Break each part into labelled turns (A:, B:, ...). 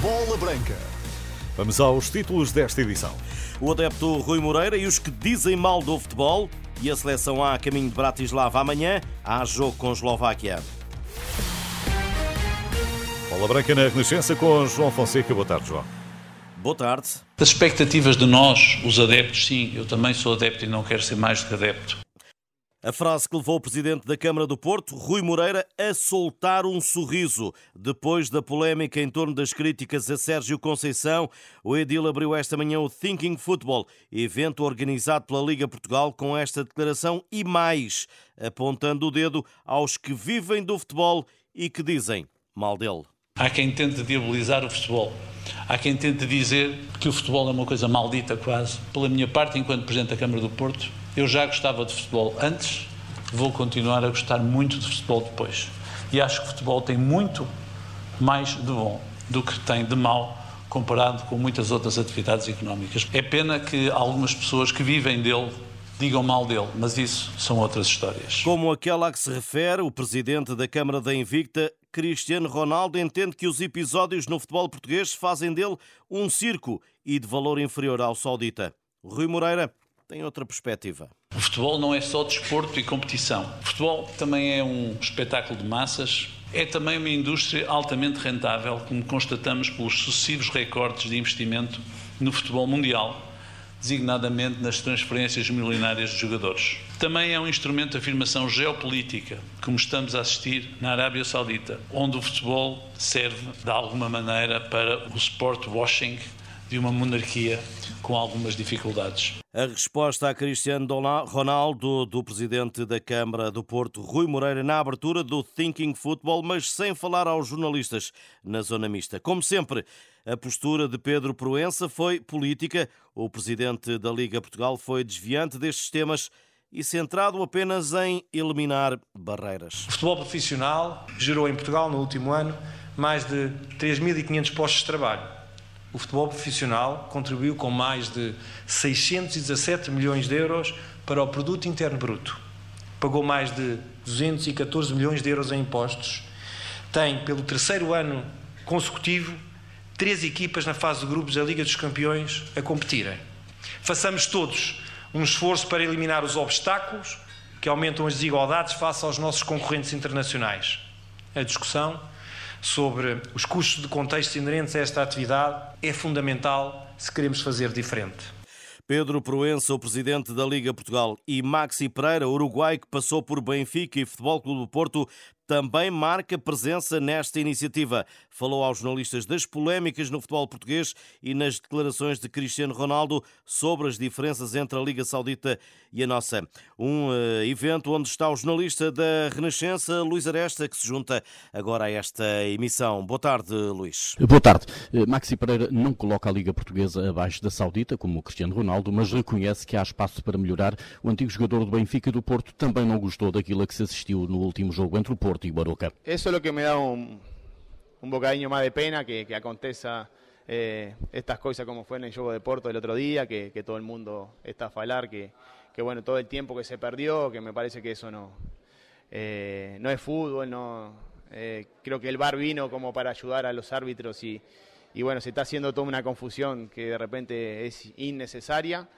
A: Bola Branca.
B: Vamos aos títulos desta edição.
C: O adepto Rui Moreira e os que dizem mal do futebol. E a seleção A a caminho de Bratislava amanhã. Há jogo com Eslováquia.
B: Bola Branca na Renascença com João Fonseca. Boa tarde, João.
C: Boa tarde.
D: Das expectativas de nós, os adeptos, sim, eu também sou adepto e não quero ser mais do que adepto.
C: A frase que levou o presidente da Câmara do Porto, Rui Moreira, a soltar um sorriso. Depois da polémica em torno das críticas a Sérgio Conceição, o Edil abriu esta manhã o Thinking Football, evento organizado pela Liga Portugal, com esta declaração e mais, apontando o dedo aos que vivem do futebol e que dizem mal dele.
D: Há quem tente diabolizar o futebol. Há quem tente dizer que o futebol é uma coisa maldita quase. Pela minha parte, enquanto Presidente da Câmara do Porto, eu já gostava de futebol antes, vou continuar a gostar muito de futebol depois. E acho que o futebol tem muito mais de bom do que tem de mal comparado com muitas outras atividades económicas. É pena que algumas pessoas que vivem dele digam mal dele, mas isso são outras histórias.
C: Como aquela a que se refere o presidente da Câmara da Invicta, Cristiano Ronaldo, entende que os episódios no futebol português fazem dele um circo e de valor inferior ao saudita. Rui Moreira tem outra perspectiva.
D: O futebol não é só desporto e competição. O futebol também é um espetáculo de massas, é também uma indústria altamente rentável, como constatamos pelos sucessivos recordes de investimento no futebol mundial, designadamente nas transferências milionárias de jogadores. Também é um instrumento de afirmação geopolítica, como estamos a assistir na Arábia Saudita, onde o futebol serve, de alguma maneira, para o sport washing de uma monarquia com algumas dificuldades.
C: A resposta a Cristiano Ronaldo, do presidente da Câmara do Porto, Rui Moreira, na abertura do Thinking Football, mas sem falar aos jornalistas na zona mista. Como sempre, a postura de Pedro Proença foi política. O presidente da Liga Portugal foi desviante destes temas e centrado apenas em eliminar barreiras.
E: O futebol profissional gerou em Portugal, no último ano, mais de 3.500 postos de trabalho o futebol profissional contribuiu com mais de 617 milhões de euros para o produto interno bruto. Pagou mais de 214 milhões de euros em impostos. Tem, pelo terceiro ano consecutivo, três equipas na fase de grupos da Liga dos Campeões a competirem. Façamos todos um esforço para eliminar os obstáculos que aumentam as desigualdades face aos nossos concorrentes internacionais. A discussão sobre os custos de contexto inerentes a esta atividade é fundamental se queremos fazer diferente.
C: Pedro Proença, o presidente da Liga Portugal, e Maxi Pereira, uruguai, que passou por Benfica e Futebol Clube do Porto, também marca presença nesta iniciativa. Falou aos jornalistas das polémicas no futebol português e nas declarações de Cristiano Ronaldo sobre as diferenças entre a Liga Saudita e a nossa. Um uh, evento onde está o jornalista da Renascença, Luís Aresta, que se junta agora a esta emissão. Boa tarde, Luís.
F: Boa tarde. Eh, Maxi Pereira não coloca a Liga Portuguesa abaixo da Saudita, como o Cristiano Ronaldo, mas reconhece que há espaço para melhorar. O antigo jogador do Benfica e do Porto também não gostou daquilo a que se assistiu no último jogo entre o Porto
G: Eso es lo que me da un, un bocadillo más de pena que, que eh, estas cosas como fue en el juego de Porto el otro día, que, todo el mundo está a falar, que, que, bueno, todo el tiempo que se perdió, que me parece que eso no, eh, no es fútbol, no, eh, creo que el VAR vino como para ayudar a los árbitros y, y bueno, se está haciendo toda una confusión que de repente es innecesaria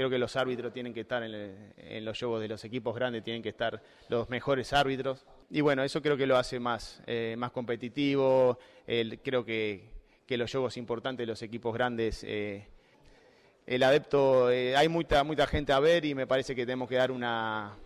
G: creo que los árbitros tienen que estar en, los juegos de los equipos grandes, tienen que estar los mejores árbitros. Y bueno, eso creo que lo hace más, eh, más competitivo. Creo que, que, los juegos importantes de los equipos grandes, eh, el adepto, eh, hay mucha, mucha gente a ver y me parece que tenemos que dar una,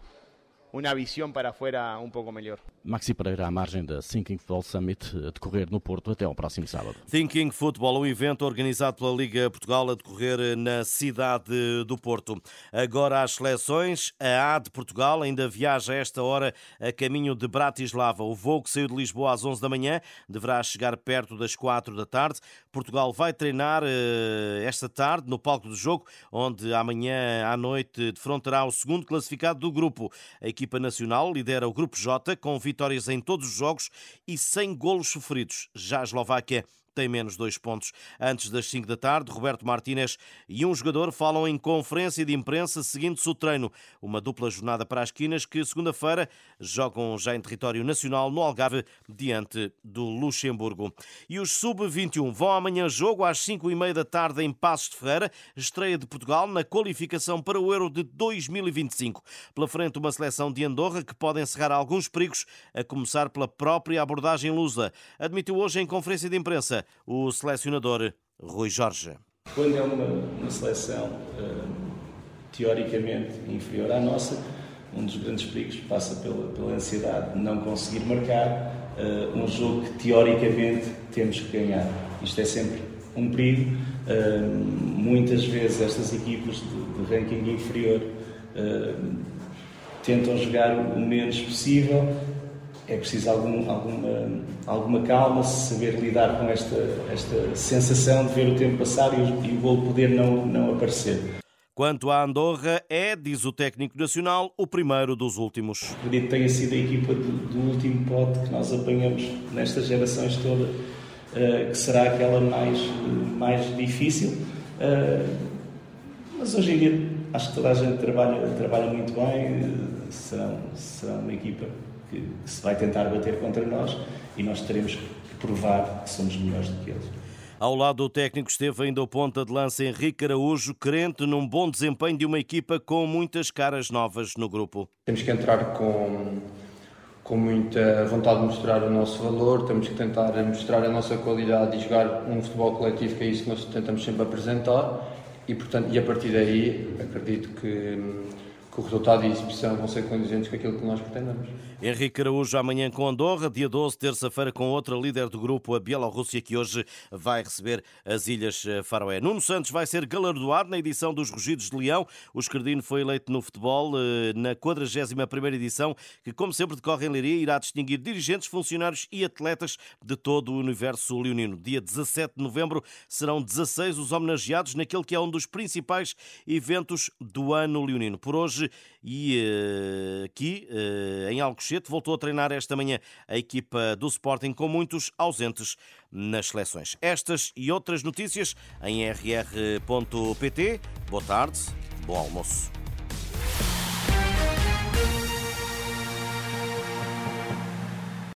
G: uma visão para fora um pouco melhor.
F: Maxi Pereira à margem da Thinking Football Summit a decorrer no Porto até ao próximo sábado.
C: Thinking Football, um evento organizado pela Liga Portugal a decorrer na cidade do Porto. Agora as seleções, a A de Portugal ainda viaja a esta hora a caminho de Bratislava. O voo que saiu de Lisboa às 11 da manhã deverá chegar perto das 4 da tarde. Portugal vai treinar eh, esta tarde no palco do jogo, onde amanhã à noite defrontará o segundo classificado do grupo. A equipe equipa nacional lidera o Grupo J com vitórias em todos os jogos e sem golos sofridos. Já a Eslováquia tem menos dois pontos. Antes das 5 da tarde, Roberto Martínez e um jogador falam em conferência de imprensa seguindo-se o treino. Uma dupla jornada para as quinas que, segunda-feira, jogam já em território nacional no Algarve, diante do Luxemburgo. E os Sub-21 vão amanhã jogo às 5 e meia da tarde em Passos de Ferreira, estreia de Portugal na qualificação para o Euro de 2025. Pela frente, uma seleção de Andorra que pode encerrar alguns perigos, a começar pela própria abordagem lusa. Admitiu hoje em conferência de imprensa o selecionador Rui Jorge.
A: Quando é uma, uma seleção uh, teoricamente inferior à nossa, um dos grandes perigos passa pela, pela ansiedade de não conseguir marcar uh, um jogo que teoricamente temos que ganhar. Isto é sempre um perigo. Uh, muitas vezes estas equipas de, de ranking inferior tentam jogar o menos possível é preciso algum, alguma, alguma calma, saber lidar com esta, esta sensação de ver o tempo passar e o, e o gol poder não, não aparecer.
C: Quanto à Andorra, é, diz o técnico nacional, o primeiro dos últimos.
A: Acredito que tenha sido a equipa do, do último pote que nós apanhamos nestas gerações todas, uh, que será aquela mais, mais difícil. Uh, mas hoje em dia acho que toda a gente trabalha, trabalha muito bem, uh, serão, serão uma equipa que se vai tentar bater contra nós e nós teremos que provar que somos melhores do que eles.
C: Ao lado do técnico esteve ainda o ponta de lança Henrique Araújo, crente num bom desempenho de uma equipa com muitas caras novas no grupo.
H: Temos que entrar com, com muita vontade de mostrar o nosso valor, temos que tentar mostrar a nossa qualidade e jogar um futebol coletivo, que é isso que nós tentamos sempre apresentar. E, portanto, e a partir daí, acredito que que o resultado e a exibição vão ser condizentes com aquilo que nós pretendemos.
C: Henrique Araújo amanhã com Andorra, dia 12, terça-feira com outra líder do grupo, a Bielorrússia, que hoje vai receber as Ilhas Faroé. Nuno Santos vai ser galardoado na edição dos Rugidos de Leão. O Escardino foi eleito no futebol eh, na 41ª edição, que como sempre decorre em Leiria, irá distinguir dirigentes, funcionários e atletas de todo o universo leonino. Dia 17 de novembro serão 16 os homenageados naquele que é um dos principais eventos do ano leonino. Por hoje hoje e uh, aqui uh, em Alcochete voltou a treinar esta manhã a equipa do Sporting com muitos ausentes nas seleções. Estas e outras notícias em rr.pt. Boa tarde, bom almoço.